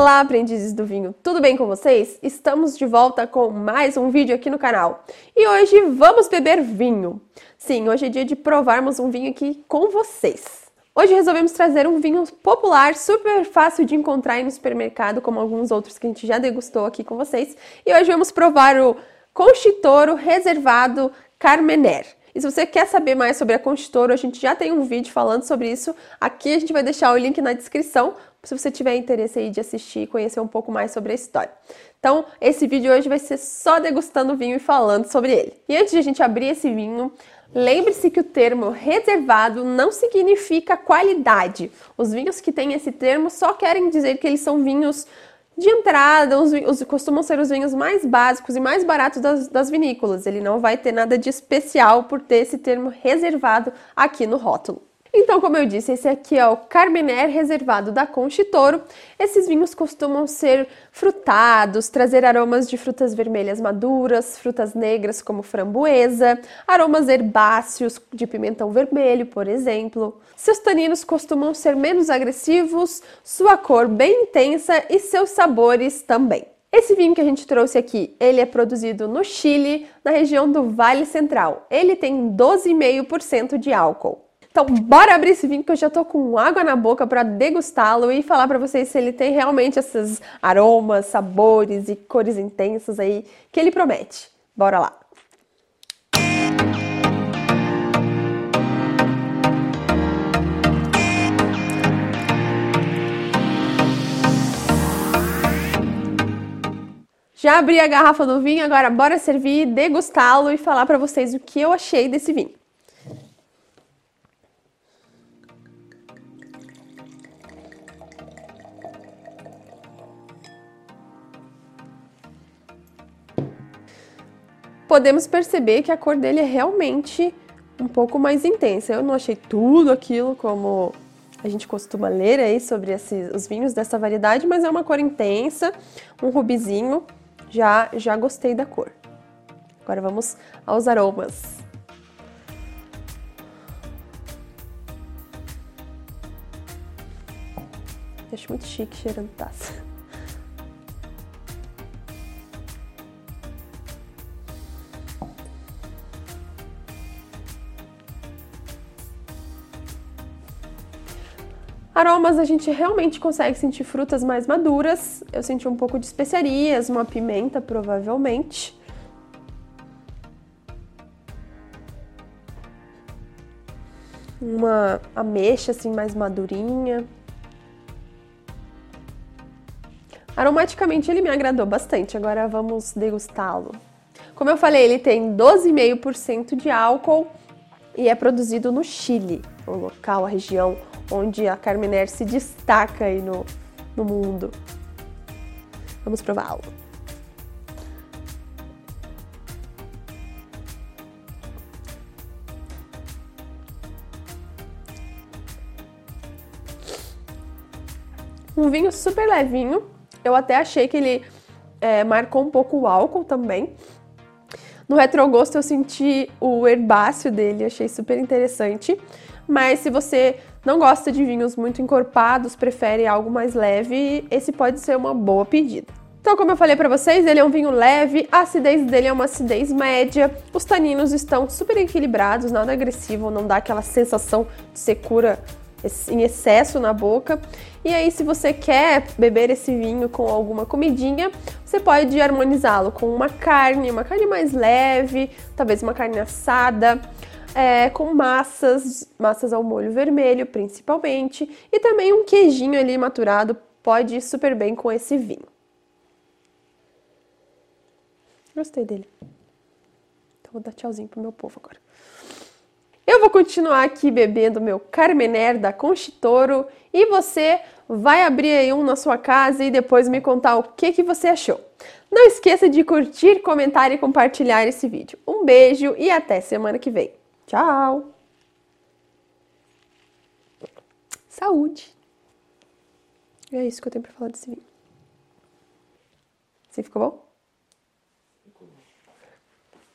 Olá, aprendizes do vinho, tudo bem com vocês? Estamos de volta com mais um vídeo aqui no canal e hoje vamos beber vinho. Sim, hoje é dia de provarmos um vinho aqui com vocês. Hoje resolvemos trazer um vinho popular, super fácil de encontrar aí no supermercado, como alguns outros que a gente já degustou aqui com vocês. E hoje vamos provar o Conchitoro Reservado Carmener. E se você quer saber mais sobre a Conchitoro, a gente já tem um vídeo falando sobre isso. Aqui a gente vai deixar o link na descrição se você tiver interesse aí de assistir e conhecer um pouco mais sobre a história. Então, esse vídeo hoje vai ser só degustando o vinho e falando sobre ele. E antes de a gente abrir esse vinho, lembre-se que o termo reservado não significa qualidade. Os vinhos que têm esse termo só querem dizer que eles são vinhos de entrada, os, os, costumam ser os vinhos mais básicos e mais baratos das, das, vinícolas. Ele não vai ter nada de especial por ter esse termo reservado aqui no rótulo. Então, como eu disse, esse aqui é o Carmener reservado da Conchitoro. Esses vinhos costumam ser frutados, trazer aromas de frutas vermelhas maduras, frutas negras como framboesa, aromas herbáceos de pimentão vermelho, por exemplo. Seus taninos costumam ser menos agressivos, sua cor bem intensa e seus sabores também. Esse vinho que a gente trouxe aqui, ele é produzido no Chile, na região do Vale Central. Ele tem 12,5% de álcool. Então, bora abrir esse vinho que eu já tô com água na boca para degustá-lo e falar para vocês se ele tem realmente esses aromas, sabores e cores intensas aí que ele promete. Bora lá. Já abri a garrafa do vinho, agora bora servir, degustá-lo e falar para vocês o que eu achei desse vinho. Podemos perceber que a cor dele é realmente um pouco mais intensa. Eu não achei tudo aquilo como a gente costuma ler aí sobre esses, os vinhos dessa variedade, mas é uma cor intensa, um rubizinho. Já, já gostei da cor. Agora vamos aos aromas. Acho muito chique cheirando taça. Aromas a gente realmente consegue sentir frutas mais maduras. Eu senti um pouco de especiarias, uma pimenta provavelmente. Uma ameixa assim mais madurinha. Aromaticamente ele me agradou bastante, agora vamos degustá-lo. Como eu falei, ele tem 12,5% de álcool e é produzido no Chile, o local, a região onde a Carmener se destaca aí no, no mundo. Vamos prová-lo. Um vinho super levinho. Eu até achei que ele é, marcou um pouco o álcool também. No retrogosto eu senti o herbáceo dele, achei super interessante. Mas se você não gosta de vinhos muito encorpados, prefere algo mais leve, esse pode ser uma boa pedida. Então, como eu falei para vocês, ele é um vinho leve, a acidez dele é uma acidez média, os taninos estão super equilibrados, nada agressivo, não dá aquela sensação de secura em excesso na boca. E aí, se você quer beber esse vinho com alguma comidinha, você pode harmonizá-lo com uma carne, uma carne mais leve, talvez uma carne assada é, com massas, massas ao molho vermelho principalmente, e também um queijinho ali maturado pode ir super bem com esse vinho. Gostei dele. Então vou dar tchauzinho pro meu povo agora. Eu vou continuar aqui bebendo meu Carmener da Conchitoro e você vai abrir aí um na sua casa e depois me contar o que, que você achou. Não esqueça de curtir, comentar e compartilhar esse vídeo. Um beijo e até semana que vem. Tchau! Saúde! É isso que eu tenho para falar desse vídeo. Você ficou bom?